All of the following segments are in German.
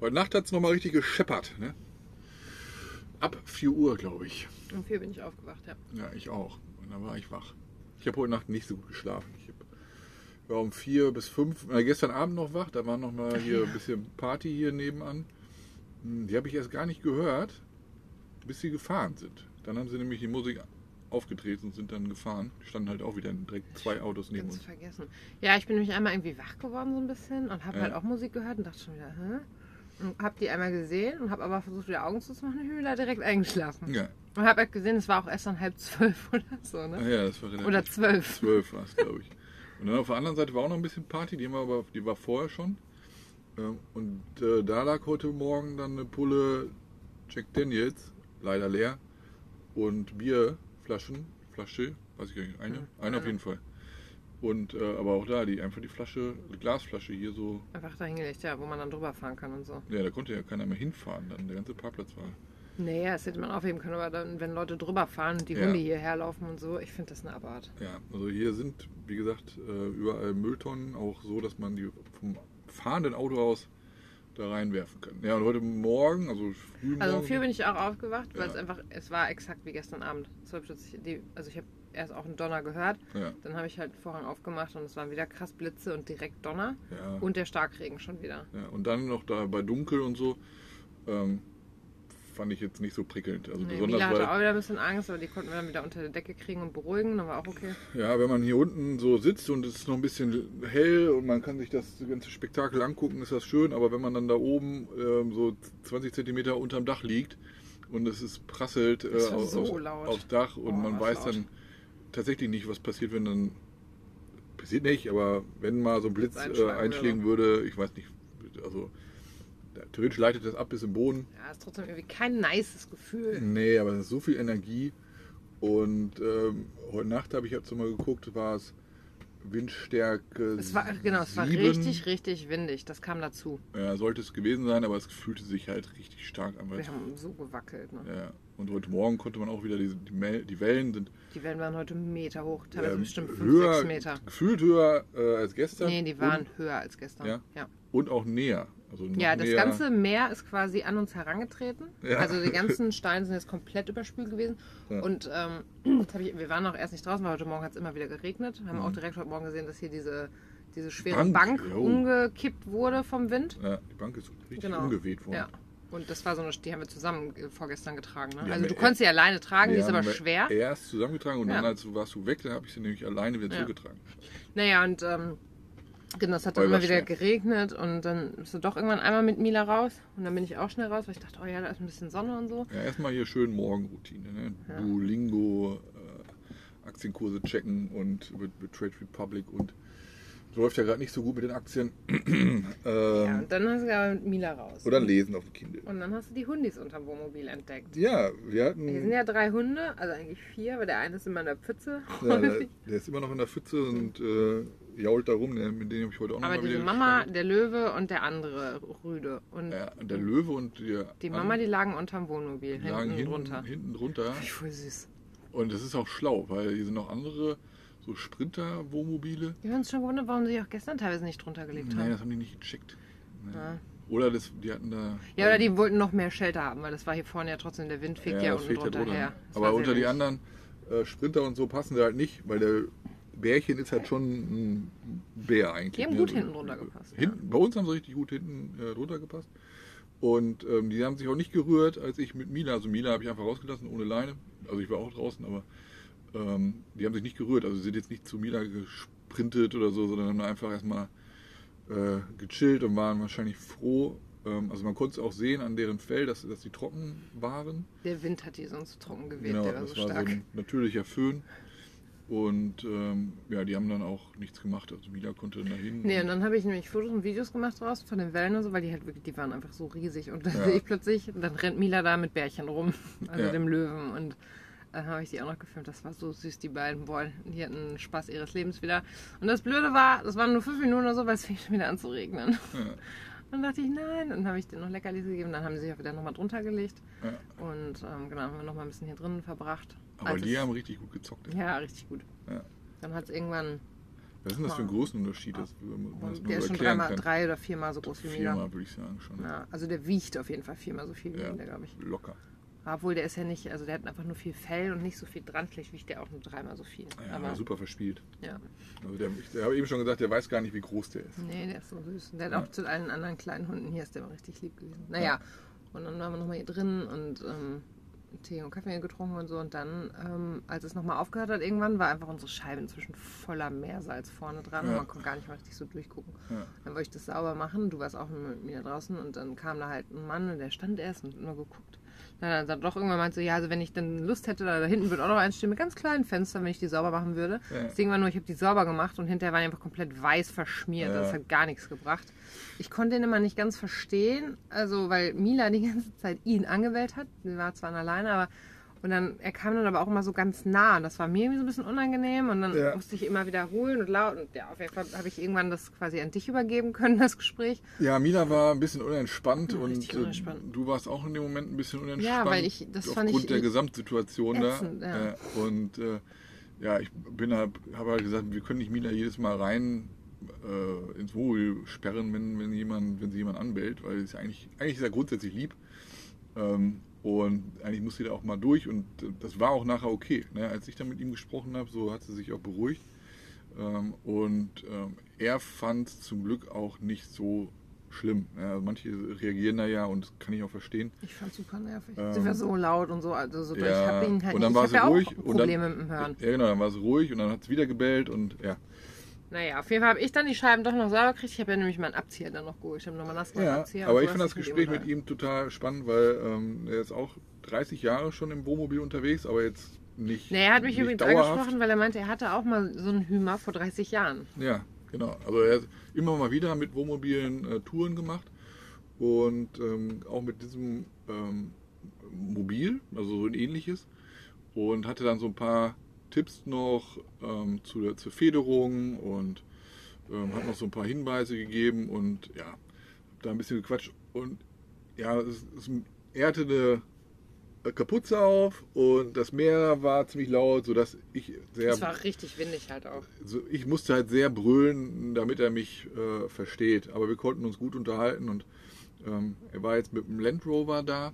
Heute Nacht hat es nochmal richtig gescheppert. Ne? Ab 4 Uhr, glaube ich. Um vier bin ich aufgewacht, ja. Ja, ich auch. Und dann war ich wach. Ich habe heute Nacht nicht so gut geschlafen. Ich war um 4 bis 5, äh, gestern Abend noch wach. Da war noch mal hier ein bisschen Party hier nebenan. Hm, Die habe ich erst gar nicht gehört, bis sie gefahren sind. Dann haben sie nämlich die Musik aufgedreht und sind dann gefahren. Standen halt auch wieder direkt zwei Autos neben Ganz uns. vergessen. Ja, ich bin nämlich einmal irgendwie wach geworden so ein bisschen und habe Ja. halt auch Musik gehört und dachte schon wieder, hä? Und hab die einmal gesehen und habe aber versucht, wieder Augen zuzumachen und ich bin wieder direkt eingeschlafen. Ja, Und habe halt gesehen, es war auch erst dann halb zwölf oder so, ne? ja das war relativ Oder zwölf. Zwölf war es, glaube ich. Und dann auf der anderen Seite war auch noch ein bisschen Party, die, haben wir aber, die war vorher schon. Ähm, Und äh, da lag heute Morgen dann eine Pulle Jack Daniels, leider leer, und Bierflaschen, Flasche, weiß ich gar nicht, eine, Ja, eine auf jeden Fall. Und äh, aber auch da, die einfach die Flasche, die Glasflasche hier so, Einfach dahingelegt, ja, wo man dann drüber fahren kann und so. ja, da konnte ja keiner mehr hinfahren, dann der ganze Parkplatz war. Naja, das hätte man aufheben können, aber dann, wenn Leute drüber fahren und die Ja. Hunde hierher laufen und so, ich finde das eine Abart. Ja, also hier sind, wie gesagt, äh, überall Mülltonnen, auch so, dass man die vom fahrenden Auto aus da reinwerfen kann. Ja, und heute Morgen, also früh Also um morgen, vier bin ich auch aufgewacht, weil Ja. es einfach, es war exakt wie gestern Abend. 12.40 die, also ich habe erst auch einen Donner gehört, ja, dann habe ich halt Vorhang aufgemacht und es waren wieder krass Blitze und direkt Donner ja, und der Starkregen schon wieder. ja, und dann noch da bei Dunkel und so, ähm, fand ich jetzt nicht so prickelnd. Also Nee, besonders, Mila hatte auch wieder ein bisschen Angst, aber die konnten wir dann wieder unter der Decke kriegen und beruhigen, dann war auch okay. ja, wenn man hier unten so sitzt und es ist noch ein bisschen hell und man kann sich das ganze Spektakel angucken, ist das schön, aber wenn man dann da oben ähm, so 20 Zentimeter unterm Dach liegt und es ist prasselt äh, war aus, so aufs Dach und Oh, man weiß laut. dann tatsächlich nicht, was passiert, wenn dann passiert nicht, aber wenn mal so ein Blitz äh, einschlägen würde, ich weiß nicht, also theoretisch leitet das ab bis im Boden. Ja, ist trotzdem irgendwie kein nices Gefühl. Nee, aber es ist so viel Energie. Und ähm, heute Nacht habe ich jetzt mal geguckt, war es Windstärke. Es war, genau, es war sieben. richtig, richtig windig. Das kam dazu. Ja, sollte es gewesen sein, aber es fühlte sich halt richtig stark an. Wir haben so gewackelt. Ne? Ja, und heute Morgen konnte man auch wieder, diese, die, die Wellen sind Die Wellen waren heute Meter hoch, teilweise ähm, bestimmt 5, höher, 6 Meter. gefühlt höher äh, als gestern. Nee, die waren höher als gestern. Ja? ja. Und, und auch näher. Also Ja, das ganze Meer ist quasi an uns herangetreten. Ja. Also die ganzen Steine sind jetzt komplett überspült gewesen. Ja. Und ähm, ich, wir waren auch erst nicht draußen, weil heute Morgen hat es immer wieder geregnet. Haben auch direkt heute Morgen gesehen, dass hier diese, diese schwere Mhm. Bank, Bank, umgekippt wurde vom Wind. Ja, die Bank ist richtig Genau. umgeweht worden. Ja. Und das war so eine, die haben wir zusammen vorgestern getragen. Ne? Also wir du konntest sie alleine tragen, die ist aber wir schwer. Erst zusammengetragen und dann als warst du weg, dann habe ich sie nämlich alleine wieder Ja. zurückgetragen. Naja, und ähm, genau, es hat dann immer wieder geregnet und dann bist du doch irgendwann einmal mit Mila raus. Und dann bin ich auch schnell raus, weil ich dachte, oh ja, da ist ein bisschen Sonne und so. Ja, erstmal hier schön Morgenroutine. Ne? Ja. Duolingo, äh, Aktienkurse checken und mit, mit Trade Republic und läuft ja gerade nicht so gut mit den Aktien. ähm, Ja, und dann hast du aber mit Mila raus. oder lesen auf dem Kindle. Und dann hast du die Hundis unterm Wohnmobil entdeckt. Ja, wir Hier hatten. sind ja drei Hunde, also eigentlich vier, aber der eine ist immer in der Pfütze. Ja, der, der ist immer noch in der Pfütze und äh, jault da rum. Mit dem habe ich heute auch noch aber mal diese Mama, geschlagen. der Löwe und der andere Rüde. Und Ja, der Löwe und der. die Mama, die lagen unterm Wohnmobil, die lagen hinten hinten, drunter. hinten drunter. Wie voll süß. Und das ist auch schlau, weil hier sind noch andere so Sprinter-Wohnmobile. Wir haben uns schon gewundert, warum sie sich auch gestern teilweise nicht drunter gelegt Nein, haben. das haben die nicht gecheckt. Ja. Oder das, die hatten da. Ja, oder die wollten noch mehr Shelter haben, weil das war hier vorne ja trotzdem, der Wind fegt ja, das unten ja drunter drunter. her. Das Aber unter die anderen äh, Sprinter und so passen sie halt nicht, weil der Bärchen ist halt schon ein Bär eigentlich. Die haben gut hinten drunter gepasst, ja. Hinten, Bei uns haben sie richtig gut hinten äh, drunter gepasst. Und ähm, die haben sich auch nicht gerührt, als ich mit Mila, also Mila habe ich einfach rausgelassen ohne Leine. Also ich war auch draußen, aber ähm, die haben sich nicht gerührt. Also sie sind jetzt nicht zu Mila gesprintet oder so, sondern haben einfach erstmal äh, gechillt und waren wahrscheinlich froh. Ähm, also man konnte es auch sehen an deren Fell, dass, dass die trocken waren. Der Wind hat die sonst trocken geweht, Genau, der war das so war stark. so ein natürlicher Föhn. Und ähm, ja, die haben dann auch nichts gemacht. Also Mila konnte dahin. Nee, und dann habe ich nämlich Fotos und Videos gemacht draus von den Wellen und so, weil die halt wirklich, die waren einfach so riesig. Und dann Ja. sehe ich plötzlich, dann rennt Mila da mit Bärchen rum, also Ja. dem Löwen. Und dann habe ich die auch noch gefilmt. Das war so süß, die beiden. Boah, die hatten Spaß ihres Lebens wieder. Und das Blöde war, das waren nur fünf Minuten oder so, weil es fing schon wieder an zu regnen. Ja, Dann dachte ich, nein. Dann habe ich denen noch Leckerlis gegeben. Dann haben sie sich auch wieder nochmal drunter gelegt. ja. Und ähm, genau, haben wir nochmal ein bisschen hier drinnen verbracht. Aber Als die haben richtig gut gezockt. Ja, richtig gut. Ja. Dann hat es irgendwann Was ist denn das für ein Größenunterschied? Das, man das der ist schon dreimal, drei oder viermal so groß wie Mila. Viermal würde ich sagen schon. Ja, also der wiegt auf jeden Fall viermal so viel wie Ja. Mila, glaube ich. Locker. Obwohl der ist ja nicht, also der hat einfach nur viel Fell und nicht so viel dran. Vielleicht wiegt der auch nur dreimal so viel. Ja, aber super verspielt. ja. Also der, ich, habe eben schon gesagt, der weiß gar nicht, wie groß der ist. Nee, der ist so süß. Und der hat Ja. auch zu allen anderen kleinen Hunden hier ist der mal richtig lieb gewesen. Naja, und dann waren wir nochmal hier drin und ähm, Tee und Kaffee getrunken und so. Und dann, ähm, als es nochmal aufgehört hat, irgendwann war einfach unsere Scheibe inzwischen voller Meersalz vorne dran und Ja. man konnte gar nicht mehr richtig so durchgucken. Ja. Dann wollte ich das sauber machen. Du warst auch mit mir draußen und dann kam da halt ein Mann und der stand erst und hat nur geguckt. Dann, dann doch irgendwann meinte so, ja, also wenn ich dann Lust hätte, da, da hinten wird auch noch eins stehen mit ganz kleinen Fenstern, wenn ich die sauber machen würde. Ja. Das Ding war nur, ich habe die sauber gemacht und hinterher waren die einfach komplett weiß verschmiert. Ja. Das hat gar nichts gebracht. Ich konnte den immer nicht ganz verstehen, also weil Mila die ganze Zeit ihn angewählt hat. Sie war zwar alleine, aber und dann, er kam dann aber auch immer so ganz nah und das war mir irgendwie so ein bisschen unangenehm und dann Ja. musste ich immer wiederholen und laut und ja, auf jeden Fall habe ich irgendwann das quasi an dich übergeben können, das Gespräch. Ja, Mila war ein bisschen unentspannt Ja, und äh, unentspannt. du warst auch in dem Moment ein bisschen unentspannt. Ja, weil ich- das fand aufgrund ich der Gesamtsituation ätzend, da. ja. Äh, Und äh, ja, ich bin halt, habe halt gesagt, wir können nicht Mila jedes Mal rein äh, ins Wohl sperren, wenn, wenn jemand, wenn sie jemand anbellt, weil es eigentlich, eigentlich ist er grundsätzlich lieb. Ähm, und eigentlich muss sie da auch mal durch und äh, das war auch nachher okay. Ne? Als ich dann mit ihm gesprochen habe, so hat sie sich auch beruhigt. Ähm, und ähm, er fand es zum Glück auch nicht so schlimm. Ja, manche reagieren da ja und das kann ich auch verstehen. Ich fand super nervig. Ähm, Sie war so laut und so, also so, ich ja, habe ihn halt und dann nicht, war ich sie ruhig auch und dann- Probleme mit dem Hören. Ja, genau, dann war sie ruhig und dann hat es wieder gebellt und ja. Naja, auf jeden Fall habe ich dann die Scheiben doch noch sauber gekriegt. Ich habe ja nämlich meinen Abzieher dann noch geholt. Ich habe nochmal nass gemacht, Ja, Abzieher. aber ich hast das Gespräch mit ihm total spannend, weil ähm, er ist auch 30 Jahre schon im Wohnmobil unterwegs, aber jetzt nicht. Nee, er hat mich übrigens dauerhaft. angesprochen, weil er meinte, er hatte auch mal so einen Hümer vor 30 Jahren. Ja, genau. Also er hat immer mal wieder mit Wohnmobilen äh, Touren gemacht und ähm, auch mit diesem ähm, Mobil, also so ein ähnliches. Und hatte dann so ein paar Tipps noch ähm, zu der, zur Federung und ähm, hat noch so ein paar Hinweise gegeben und ja, hab da ein bisschen gequatscht. Und ja, es, es, er hatte eine Kapuze auf und das Meer war ziemlich laut, sodass ich sehr Es war richtig windig halt auch. so, ich musste halt sehr brüllen, damit er mich äh, versteht. Aber wir konnten uns gut unterhalten und ähm, er war jetzt mit dem Land Rover da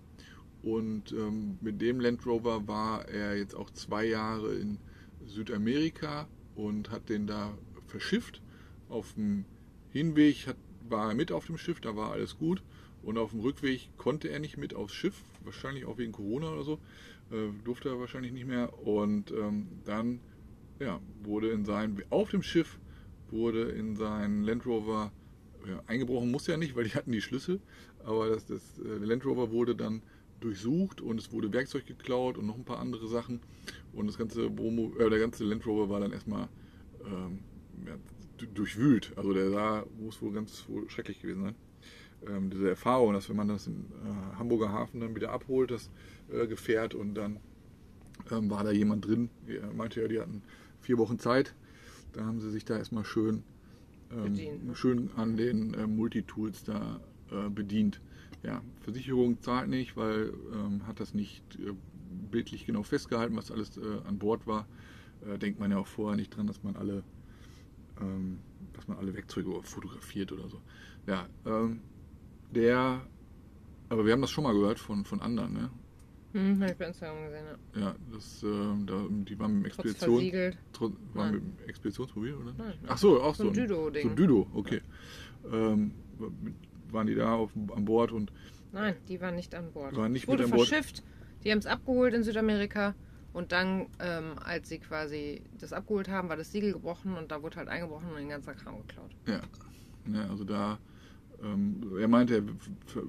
und ähm, mit dem Land Rover war er jetzt auch zwei Jahre in Südamerika und hat den da verschifft. Auf dem Hinweg hat, war er mit auf dem Schiff, da war alles gut. Und auf dem Rückweg konnte er nicht mit aufs Schiff, wahrscheinlich auch wegen Corona oder so, äh, durfte er wahrscheinlich nicht mehr. Und ähm, dann ja, wurde in sein, auf dem Schiff wurde in seinen Land Rover ja, eingebrochen, muss ja nicht, weil die hatten die Schlüssel, aber das, das, äh, der Land Rover wurde dann durchsucht und es wurde Werkzeug geklaut und noch ein paar andere Sachen und das ganze Womo, äh, der ganze Land Rover war dann erstmal ähm, ja, durchwühlt. Also der sah, muss wohl ganz wohl schrecklich gewesen sein. Ähm, diese Erfahrung, dass wenn man das im äh, Hamburger Hafen dann wieder abholt, das äh, Gefährt und dann ähm, war da jemand drin. Er meinte ja, die hatten vier Wochen Zeit. Da haben sie sich da erstmal schön, ähm, ne? schön an den äh, Multitools da äh, bedient. Ja, Versicherung zahlt nicht, weil ähm, hat das nicht äh, bildlich genau festgehalten, was alles äh, an Bord war. Äh, denkt man ja auch vorher nicht dran, dass man alle, ähm, dass man alle Werkzeuge fotografiert oder so. Ja, ähm, der, aber wir haben das schon mal gehört von, von anderen, ne? Hm, hab ich bei Instagram gesehen, ja. Ja, das, ähm, da, die waren mit Expedition, versiegelt. Waren Nein. mit dem Expeditionsmobil, oder? Nein. Ach so, auch So so. ein Düdo-Ding. So ein Düdo, okay. Ähm, mit- waren die da auf, an Bord und Nein, die waren nicht an Bord. Waren nicht es wurde mit an Bord. verschifft. Die haben es abgeholt in Südamerika. Und dann, ähm, als sie quasi das abgeholt haben, war das Siegel gebrochen und da wurde halt eingebrochen und den ganzen Kram geklaut. ja, ne, also da, ähm, er meinte, er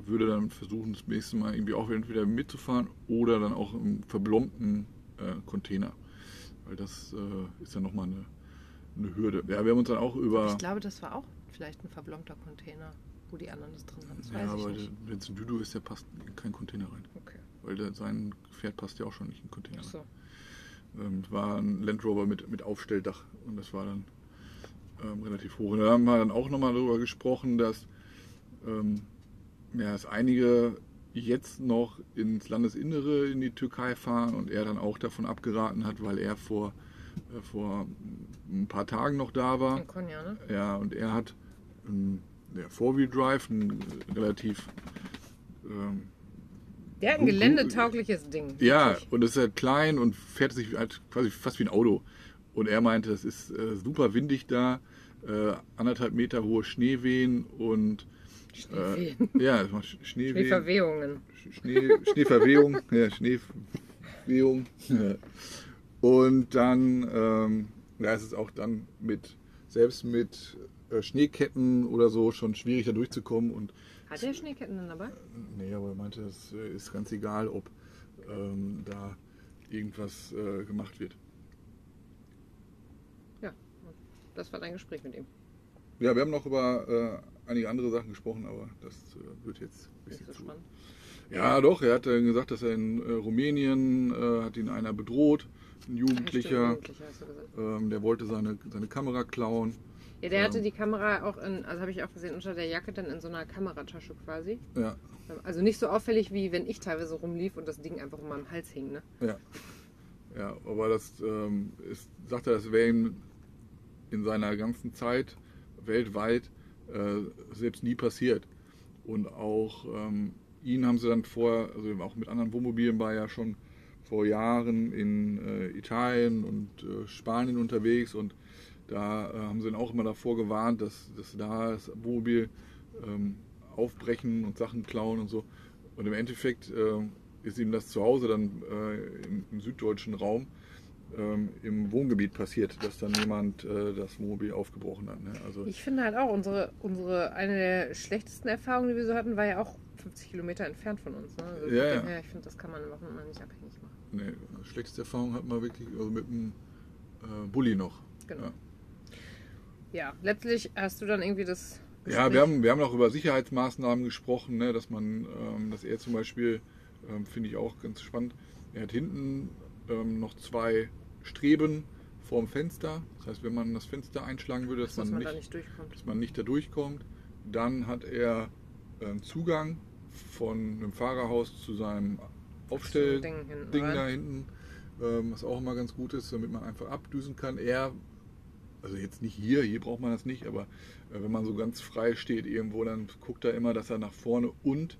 würde dann versuchen, das nächste Mal irgendwie auch entweder mitzufahren oder dann auch im verblombten äh, Container. Weil das äh, ist ja nochmal eine, eine Hürde. Ja, wir haben uns dann auch über. Ich glaube, das war auch vielleicht ein verblombter Container, wo die anderen das drin hatten. Das ja, aber wenn es ein Düdo ist, der passt in kein Container rein. Okay. Weil der, sein Pferd passt ja auch schon nicht in den Container Ach rein. so. Ähm, es war ein Land Rover mit, mit Aufstelldach und das war dann ähm, relativ hoch. Und da haben wir dann auch nochmal darüber gesprochen, dass, ähm, ja, dass einige jetzt noch ins Landesinnere in die Türkei fahren und er dann auch davon abgeraten hat, weil er vor äh, vor ein paar Tagen noch da war. In Konya, ne? Ja, und er hat ein ja, Four-Wheel-Drive, ein relativ ähm, Der hat ein geländetaugliches Ding. Ja, und es ist halt klein und fährt sich halt quasi fast wie ein Auto. Und er meinte, es ist äh, super windig da, äh, anderthalb Meter hohe Schneewehen und Schneewehen. Äh, ja, es macht Sch- Schneewehen. Schneeverwehungen. Schnee, Schneeverwehung. ja, Schneeverwehung. Ja. Und dann, ähm, ja, es ist auch dann mit, selbst mit äh, Schneeketten oder so schon schwierig da durchzukommen und Hat der Schneeketten denn dabei? Nee, aber er meinte, es äh, ist ganz egal, ob ähm, da irgendwas äh, gemacht wird. Ja. Das war dein Gespräch mit ihm. Ja, wir haben noch über äh, einige andere Sachen gesprochen, aber das äh, wird jetzt ein Nicht bisschen so zu. spannend. Ja, doch, er hat gesagt, dass er in Rumänien hat ihn einer bedroht, ein Ja, Jugendlicher, stimmt, du gesagt. ähm, der wollte seine, seine Kamera klauen. Ja, der hatte die Kamera auch in, also habe ich auch gesehen, unter der Jacke dann in so einer Kameratasche quasi. Ja, Also nicht so auffällig, wie wenn ich teilweise rumlief und das Ding einfach um meinem Hals hing, ne? ja. Ja, aber das ähm, ist, sagt er, das wäre ihm in seiner ganzen Zeit weltweit äh, selbst nie passiert. Und auch ähm, ihn haben sie dann vor, also auch mit anderen Wohnmobilen war er schon vor Jahren in äh, Italien und äh, Spanien unterwegs und da äh, haben sie ihn auch immer davor gewarnt, dass, dass da das Wohnmobil ähm, aufbrechen und Sachen klauen und so. Und im Endeffekt äh, ist ihm das zu Hause dann äh, im, im süddeutschen Raum ähm, im Wohngebiet passiert, dass dann jemand äh, das Wohnmobil aufgebrochen hat. Ne? Also Ich finde halt auch, unsere, unsere, eine der schlechtesten Erfahrungen, die wir so hatten, war ja auch 50 Kilometer entfernt von uns. Ne? Also Ja, ja. her, ich finde, das kann man mal nicht abhängig machen. Nee, schlechteste Erfahrung hat man wirklich also mit dem äh, Bulli noch. Genau. Ja. Ja, letztlich hast du dann irgendwie das. Ja, wir haben, wir haben auch über Sicherheitsmaßnahmen gesprochen, ne, dass man, ähm, dass er zum Beispiel, ähm, finde ich auch ganz spannend, er hat hinten ähm, noch zwei Streben vorm Fenster. Das heißt, wenn man das Fenster einschlagen würde, dass, dass man man, da nicht, nicht durchkommt. dass man nicht da durchkommt. Dann hat er ähm, Zugang von einem Fahrerhaus zu seinem Aufstell, Ding hinten Ding rein. da hinten, ähm, was auch immer ganz gut ist, damit man einfach abdüsen kann. Er, also jetzt nicht hier, hier braucht man das nicht, aber äh, wenn man so ganz frei steht irgendwo, dann guckt er immer, dass er nach vorne und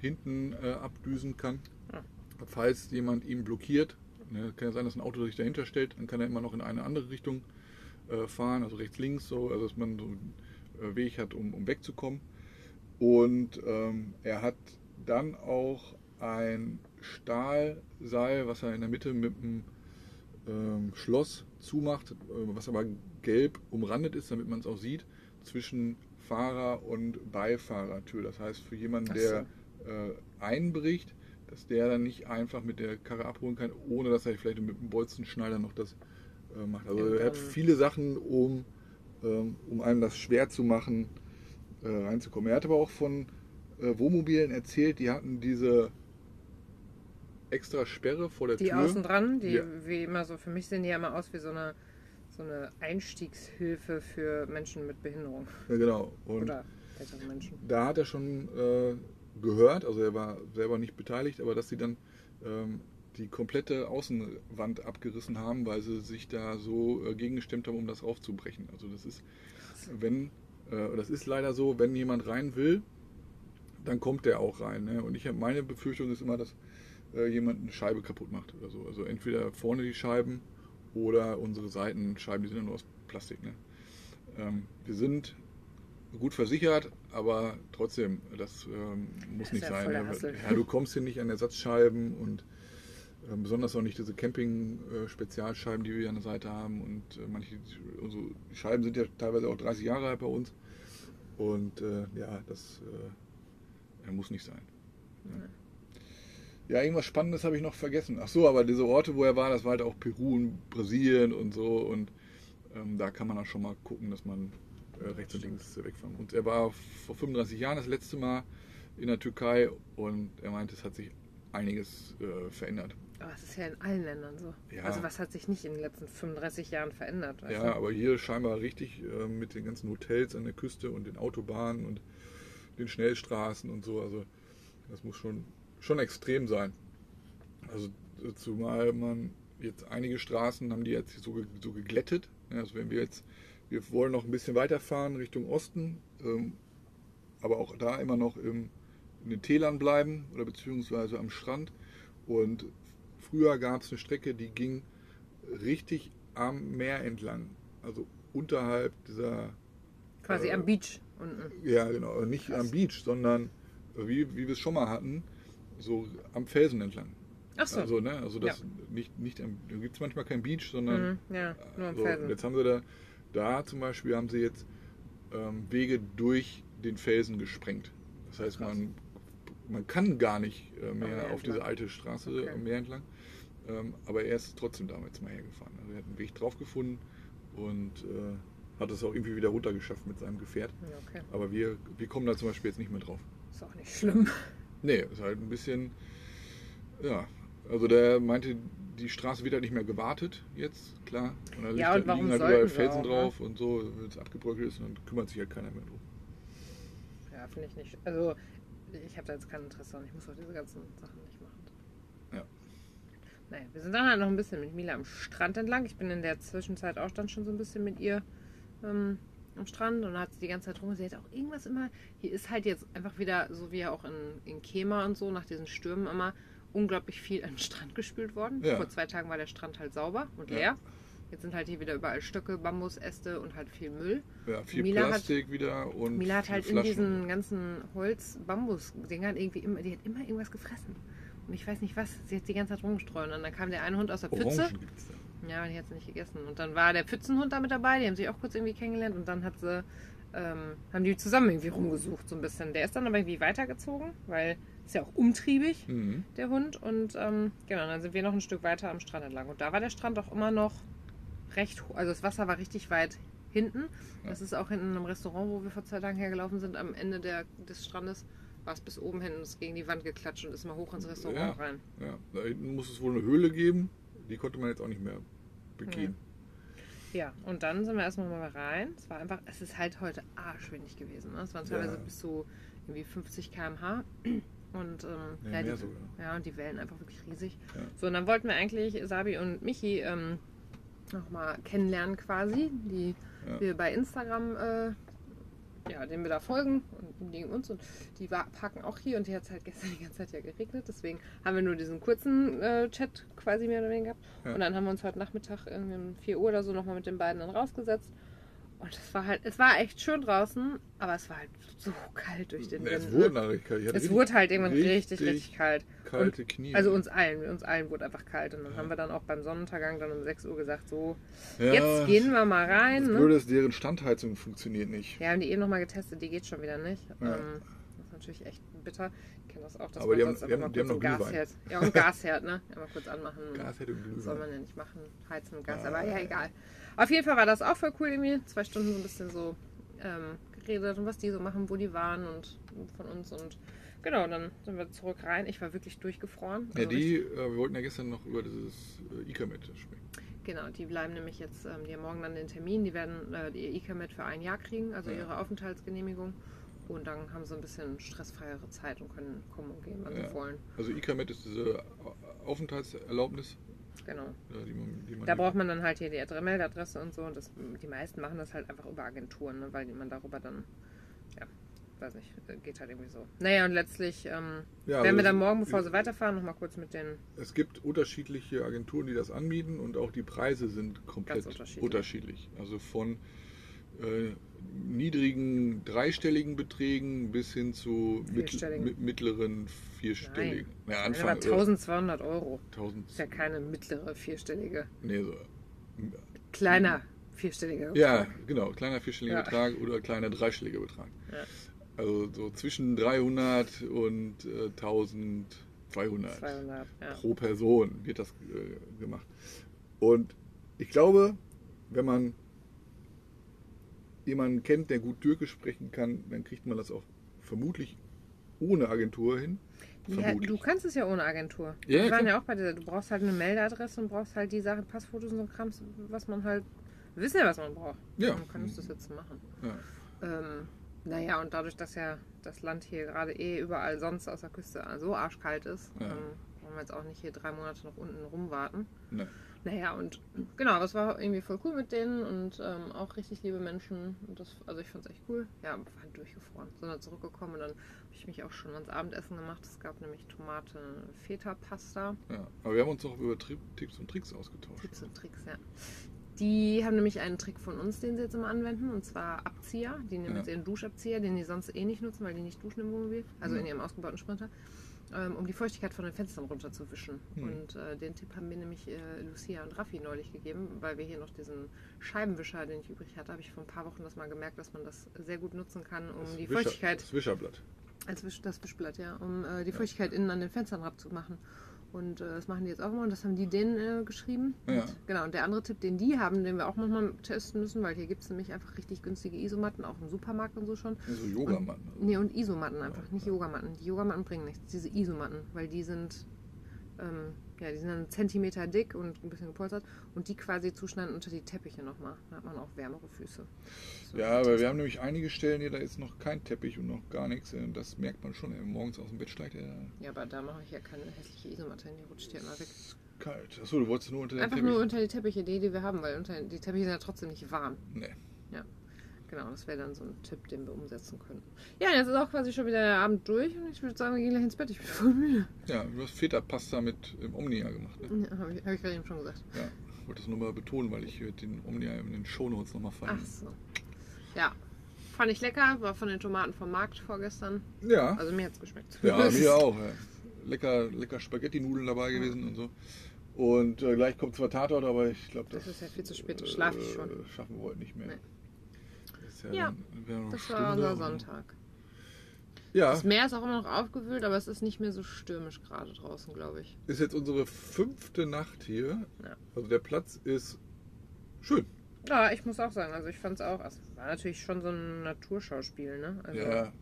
hinten äh, abdüsen kann. Ah. Falls jemand ihn blockiert, ne, kann ja sein, dass ein Auto sich dahinter stellt, dann kann er immer noch in eine andere Richtung äh, fahren, also rechts, links so, also dass man so einen äh, Weg hat, um, um wegzukommen. Und ähm, er hat dann auch ein Stahlseil, was er in der Mitte mit einem ähm, Schloss zumacht, äh, was aber gelb umrandet ist, damit man es auch sieht, zwischen Fahrer- und Beifahrertür. Das heißt, für jemanden, Ach der äh, einbricht, dass der dann nicht einfach mit der Karre abholen kann, ohne dass er vielleicht mit dem Bolzenschneider noch das äh, macht. Also Ja, er hat viele Sachen, um, ähm, um einem das schwer zu machen, äh, reinzukommen. Er hat aber auch von äh, Wohnmobilen erzählt, die hatten diese extra Sperre vor der Die Tür. außen dran, die Ja. wie immer so, für mich sehen die ja immer aus wie so eine, so eine Einstiegshilfe für Menschen mit Behinderung. Ja, genau. Und Oder ältere Menschen. da hat er schon äh, gehört, also er war selber nicht beteiligt, aber dass sie dann ähm, die komplette Außenwand abgerissen haben, weil sie sich da so äh, gegengestemmt haben, um das aufzubrechen. Also das ist, wenn, äh, das ist leider so, wenn jemand rein will, dann kommt der auch rein. Ne? Und ich habe meine Befürchtung ist immer, dass äh, jemand eine Scheibe kaputt macht oder so. Also entweder vorne die Scheiben oder unsere Seitenscheiben, die sind ja nur aus Plastik. Ne? Ähm, wir sind gut versichert, aber trotzdem, das ähm, muss Das nicht sein. ne? Ja, du kommst hier nicht an Ersatzscheiben und ähm, besonders auch nicht diese Camping-Spezialscheiben, die wir hier an der Seite haben. Und äh, manche, unsere Scheiben sind ja teilweise auch 30 Jahre alt bei uns. Und äh, ja, das äh, muss nicht sein. Ja, irgendwas Spannendes habe ich noch vergessen. Ach so, aber diese Orte, wo er war, das war halt auch Peru und Brasilien und so. Und ähm, da kann man auch schon mal gucken, dass man äh, rechts und links wegfahren. Und er war vor 35 Jahren das letzte Mal in der Türkei und er meinte, es hat sich einiges äh, verändert. Aber es ist ja in allen Ländern so. Ja. Also was hat sich nicht in den letzten 35 Jahren verändert? Ja, du? aber hier scheinbar richtig äh, mit den ganzen Hotels an der Küste und den Autobahnen und den Schnellstraßen und so. Also das muss schon, schon extrem sein. Also zumal man jetzt einige Straßen haben die jetzt so, so geglättet. Also wenn wir jetzt, wir wollen noch ein bisschen weiterfahren Richtung Osten, ähm, aber auch da immer noch im, in den Tälern bleiben oder beziehungsweise am Strand. Und früher gab es eine Strecke, die ging richtig am Meer entlang. Also unterhalb dieser Quasi Äh, am Beach unten. Ja, genau. Nicht Krass. am Beach, sondern wie, wie wir es schon mal hatten, so am Felsen entlang. Ach so. Also, ne, also das nicht, nicht am, da gibt es manchmal kein Beach, sondern Mhm, ja, nur am so, Felsen. jetzt haben sie da, da zum Beispiel haben sie jetzt ähm, Wege durch den Felsen gesprengt. Das heißt, Krass. man, man kann gar nicht äh, mehr auf diese alte Straße Okay. am Meer entlang. Ähm, aber er ist trotzdem damals mal hergefahren. Also er hat einen Weg drauf gefunden und äh, hat es auch irgendwie wieder runtergeschafft mit seinem Gefährt. Ja, okay. Aber wir, wir kommen da zum Beispiel jetzt nicht mehr drauf. Ist auch nicht schlimm. Nee, ist halt ein bisschen, ja, also der meinte, die Straße wird halt nicht mehr gewartet jetzt, klar. Und da Ja, und warum liegen halt überall Felsen auch, ne? drauf und so, wenn es abgebröckelt ist, dann kümmert sich halt keiner mehr drum. Ja, finde ich nicht. Also, ich habe da jetzt kein Interesse und ich muss auch diese ganzen Sachen nicht machen. Ja. Naja, wir sind dann halt noch ein bisschen mit Mila am Strand entlang. Ich bin in der Zwischenzeit auch dann schon so ein bisschen mit ihr ähm, am Strand und hat sie die ganze Zeit rum. Sie hat auch irgendwas immer. Hier ist halt jetzt einfach wieder, so wie ja auch in, in Kema und so, nach diesen Stürmen immer unglaublich viel an den Strand gespült worden. Ja. Vor zwei Tagen war der Strand halt sauber und Ja. leer. Jetzt sind halt hier wieder überall Stöcke, Bambusäste und halt viel Müll. Ja, viel Mila hat- Plastik wieder und Mila hat halt in diesen ganzen Holz-Bambus-Dingern irgendwie immer, die hat immer irgendwas gefressen. Und ich weiß nicht was, sie hat die ganze Zeit rumgestreut. Und dann kam der eine Hund aus der Pfütze. Orangen gibt's da. Ja, die hat sie nicht gegessen. Und dann war der Pfützenhund da mit dabei, die haben sich auch kurz irgendwie kennengelernt und dann hat sie, ähm, haben die zusammen irgendwie rumgesucht, so ein bisschen. Der ist dann aber irgendwie weitergezogen, weil ist ja auch umtriebig, Mhm. der Hund. Und ähm, genau, dann sind wir noch ein Stück weiter am Strand entlang. Und da war der Strand auch immer noch recht hoch. Also das Wasser war richtig weit hinten. Das ist auch hinten im Restaurant, wo wir vor zwei Tagen hergelaufen sind, am Ende der, des Strandes, war es bis oben hin und ist gegen die Wand geklatscht und ist mal hoch ins Restaurant Ja. rein. Ja, da hinten muss es wohl eine Höhle geben, die konnte man jetzt auch nicht mehr begehen. Ja, und dann sind wir erstmal mal rein. Es war einfach, es ist halt heute arschwindig gewesen. Ne? Es waren teilweise Ja. bis zu irgendwie 50 km/h. Und, ähm, Nee, ja, die, sogar. ja, und die Wellen einfach wirklich riesig. Ja. So, und dann wollten wir eigentlich Sabi und Michi ähm, nochmal kennenlernen quasi, die Ja. wir bei Instagram, äh, ja, denen wir da folgen und die uns und die parken auch hier und die hat es halt gestern die ganze Zeit ja geregnet, deswegen haben wir nur diesen kurzen äh, Chat quasi mehr oder weniger gehabt. Ja. und dann haben wir uns heute Nachmittag irgendwie um 4 Uhr oder so nochmal mit den beiden dann rausgesetzt und es war halt, es war echt schön draußen, aber es war halt so kalt durch den Wind. es wurde nachher kalt. Es richtig- wurde halt irgendwann richtig, richtig, kalt. kalte Knie. Also uns allen, uns allen wurde einfach kalt. Und dann Ja. haben wir dann auch beim Sonnenuntergang dann um 6 Uhr gesagt, so, ja, jetzt gehen wir mal rein. Das Ne? Blöde ist, deren Standheizung funktioniert nicht. Wir haben die eben nochmal getestet, die geht schon wieder nicht. Ja. Ähm, das ist natürlich echt bitter. Ich kenne das auch, dass Aber man die haben- sonst haben- kurz noch ein Glühwein. Gasherd. Ja, und Gasherd, ne? Einmal kurz anmachen. Gas hätte Das soll Glühwein. man ja nicht machen. Heizen mit Gas, Ah. aber ja, egal. Auf jeden Fall war das auch voll cool irgendwie. Zwei Stunden so ein bisschen so ähm, geredet und was die so machen, wo die waren und von uns und genau, dann sind wir zurück rein. Ich war wirklich durchgefroren. Ja, Also die, äh, wir wollten ja gestern noch über dieses äh, E-Comet sprechen. Genau, die bleiben nämlich jetzt, ähm, die haben morgen dann den Termin, die werden äh, ihr E-Commit für ein Jahr kriegen, also Ja. ihre Aufenthaltsgenehmigung. Und dann haben sie ein bisschen stressfreiere Zeit und können kommen und gehen, wann Ja. sie wollen. Also E-Comet ist diese Aufenthaltserlaubnis, Genau. äh, die man, die man Da braucht man dann halt hier die Adre- Meldeadresse und so. Und das, die meisten machen das halt einfach über Agenturen, ne, weil man darüber dann, ja, weiß nicht, äh, geht halt irgendwie so. Naja, und letztlich ähm, Ja, werden wir also dann morgen, bevor sie weiterfahren, nochmal kurz mit den. Es gibt unterschiedliche Agenturen, die das anbieten und auch die Preise sind komplett unterschiedlich. unterschiedlich. Also von äh, niedrigen dreistelligen Beträgen bis hin zu Vierstelligen. mittleren vierstelligen. Ja, Nein, Anfang aber 1200 Euro. äh, 1000 Ist ja keine mittlere vierstellige. nee, so. Kleiner vierstelliger. Ja, genau, kleiner vierstelliger Ja. Betrag oder kleiner dreistelliger Betrag. Ja. Also so zwischen 300 und äh, 1200 200, ja. pro Person wird das äh, gemacht. Und ich glaube, wenn man jemanden kennt, der gut Türkisch sprechen kann, dann kriegt man das auch vermutlich ohne Agentur hin. Ja, du kannst es ja ohne Agentur. Ja, Wir waren ja auch bei dieser, du brauchst halt eine Meldeadresse und brauchst halt die Sachen, Passfotos und so Krams, was man halt, wir wissen ja, was man braucht. Ja. Dann kannst du das jetzt machen. Ja. Ähm, naja, und dadurch, dass ja das Land hier gerade eh überall sonst aus der Küste so arschkalt ist, Ja. ähm, wollen wir jetzt auch nicht hier drei Monate noch unten rumwarten. Ne. Naja, und genau, es war irgendwie voll cool mit denen und ähm, auch richtig liebe Menschen. Das, also ich fand es echt cool. Ja, war durchgefroren. Sind dann zurückgekommen und dann habe ich mich auch schon ans Abendessen gemacht. Es gab nämlich Tomate, Feta-Pasta. Ja, aber wir haben uns auch über Tri Tipps und Tricks ausgetauscht. Tipps und Tricks, ja. Die haben nämlich einen Trick von uns, den sie jetzt immer anwenden, und zwar Abzieher. Die nehmen Ja. jetzt ihren Duschabzieher, den die sonst eh nicht nutzen, weil die nicht duschen im Wohnmobil, also Mhm. in ihrem ausgebauten Sprinter, ähm, um die Feuchtigkeit von den Fenstern runterzuwischen. Mhm. Und äh, den Tipp haben mir nämlich äh, Lucia und Raffi neulich gegeben, weil wir hier noch diesen Scheibenwischer, den ich übrig hatte, habe ich vor ein paar Wochen das mal gemerkt, dass man das sehr gut nutzen kann, um Das die Wischer- Feuchtigkeit Das Wischerblatt. als Wisch, das Wischblatt, ja, um äh, die Feuchtigkeit innen an den Fenstern abzumachen. Und äh, das machen die jetzt auch mal und das haben die denen äh, geschrieben. Ja. Und, genau, und der andere Tipp, den die haben, den wir auch manchmal testen müssen, weil hier gibt es nämlich einfach richtig günstige Isomatten, auch im Supermarkt und so schon. Ja, so Yogamatten. Nee, und Isomatten einfach, nicht Yogamatten. Die Yogamatten bringen nichts, diese Isomatten, weil die sind, ähm, ja, die sind dann einen Zentimeter dick und ein bisschen gepolstert und die quasi zuschneiden unter die Teppiche nochmal. Da hat man auch wärmere Füße. So, Ja, aber wir haben nämlich einige Stellen hier, da ist noch kein Teppich und noch gar nichts. Und das merkt man schon. Wenn man morgens aus dem Bett steigt, ja, Ja, aber da mache ich ja keine hässliche Isomatte hin, die rutscht ja immer weg. kalt. Achso, du wolltest nur unter den Einfach Teppich. nur unter die Teppiche, die, die wir haben, weil unter, die Teppiche sind ja trotzdem nicht warm. Nee. Genau, das wäre dann so ein Tipp, den wir umsetzen können. Ja, jetzt ist auch quasi schon wieder der Abend durch und ich würde sagen, wir gehen gleich ins Bett. Ich bin voll müde. Ja, du hast Feta-Pasta mit im Omnia gemacht. Ne? Ja, habe ich, hab ich gerade eben schon gesagt. Ja, ich wollte das nur mal betonen, weil ich den Omnia in den Shownotes nochmal fand. Ach so. Ja, fand ich lecker. War von den Tomaten vom Markt vorgestern. Ja, Also mir hat es geschmeckt. ja, mir auch. Ja. Lecker, lecker Spaghetti-Nudeln dabei gewesen und so. Und äh, gleich kommt zwar Tatort, aber ich glaube, Das das, ist ja viel zu spät, schlafe ich schon. äh, Schaffen wir heute nicht mehr. Nee. Ja, Ja, dann- Das war unser Sonntag. Ja, Das Meer ist auch immer noch aufgewühlt, aber es ist nicht mehr so stürmisch gerade draußen, glaube ich. ist jetzt unsere fünfte Nacht hier. Ja. Also der Platz ist schön. Ja, ich muss auch sagen, also ich fand es auch, es war natürlich schon so ein Naturschauspiel, ne? Also, Ja.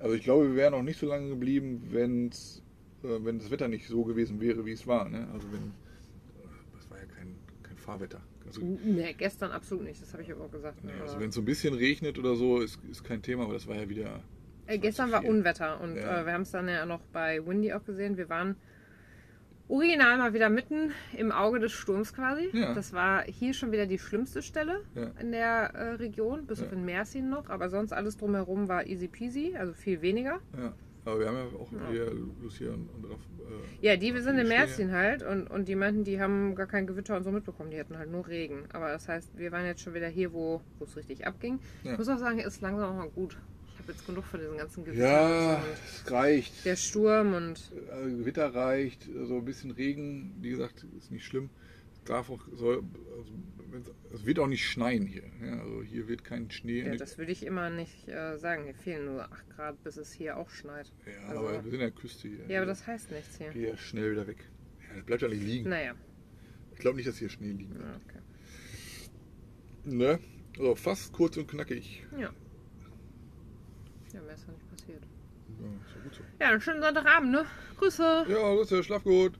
Also ich glaube, wir wären auch nicht so lange geblieben, wenn's, äh, wenn das Wetter nicht so gewesen wäre, wie es war. Ne? Also wenn, äh, das war ja kein, kein Fahrwetter. Also, Nee, gestern absolut nicht, das habe ich aber auch gesagt. Ne? nee, also wenn es so ein bisschen regnet oder so, ist, ist kein Thema, aber das war ja wieder... Äh, gestern war. Unwetter und Ja. äh, wir haben es dann ja noch bei Windy auch gesehen. Wir waren original mal wieder mitten im Auge des Sturms quasi. Ja. Das war hier schon wieder die schlimmste Stelle Ja. in der äh, Region, bis auf in Mersin noch. Aber sonst alles drumherum war easy peasy, also viel weniger. Ja. Aber wir haben ja auch Ja. hier Lucia und, und Raff, äh, Ja, die wir sind stehen Mersin halt und, und die meinten, die haben gar kein Gewitter und so mitbekommen. Die hatten halt nur Regen. Aber das heißt, wir waren jetzt schon wieder hier, wo es richtig abging. Ja. Ich muss auch sagen, es ist langsam auch mal gut. Ich habe jetzt genug von diesen ganzen Gewittern Ja, es reicht. der Sturm und Äh, Gewitter reicht, so ein bisschen Regen, wie gesagt, ist nicht schlimm. Darf auch, soll, also, es wird auch nicht schneien hier. Ja, also hier wird kein Schnee. Ja, das würde ich immer nicht äh, sagen. Hier fehlen nur 8 Grad, bis es hier auch schneit. Ja, Also- aber wir sind an der Küste hier. Ja, aber das heißt nichts hier. Geht ja schnell wieder weg. Ja, das bleibt ja nicht liegen. Naja. Ich glaube nicht, dass hier Schnee liegen wird. Ja, okay. Ne? Also fast kurz und knackig. Ja. Ja, mehr ist ja nicht passiert. Ja, ist ja gut so. Ja, einen schönen Sonntagabend, ne? Grüße. Ja, Grüße, schlaf gut.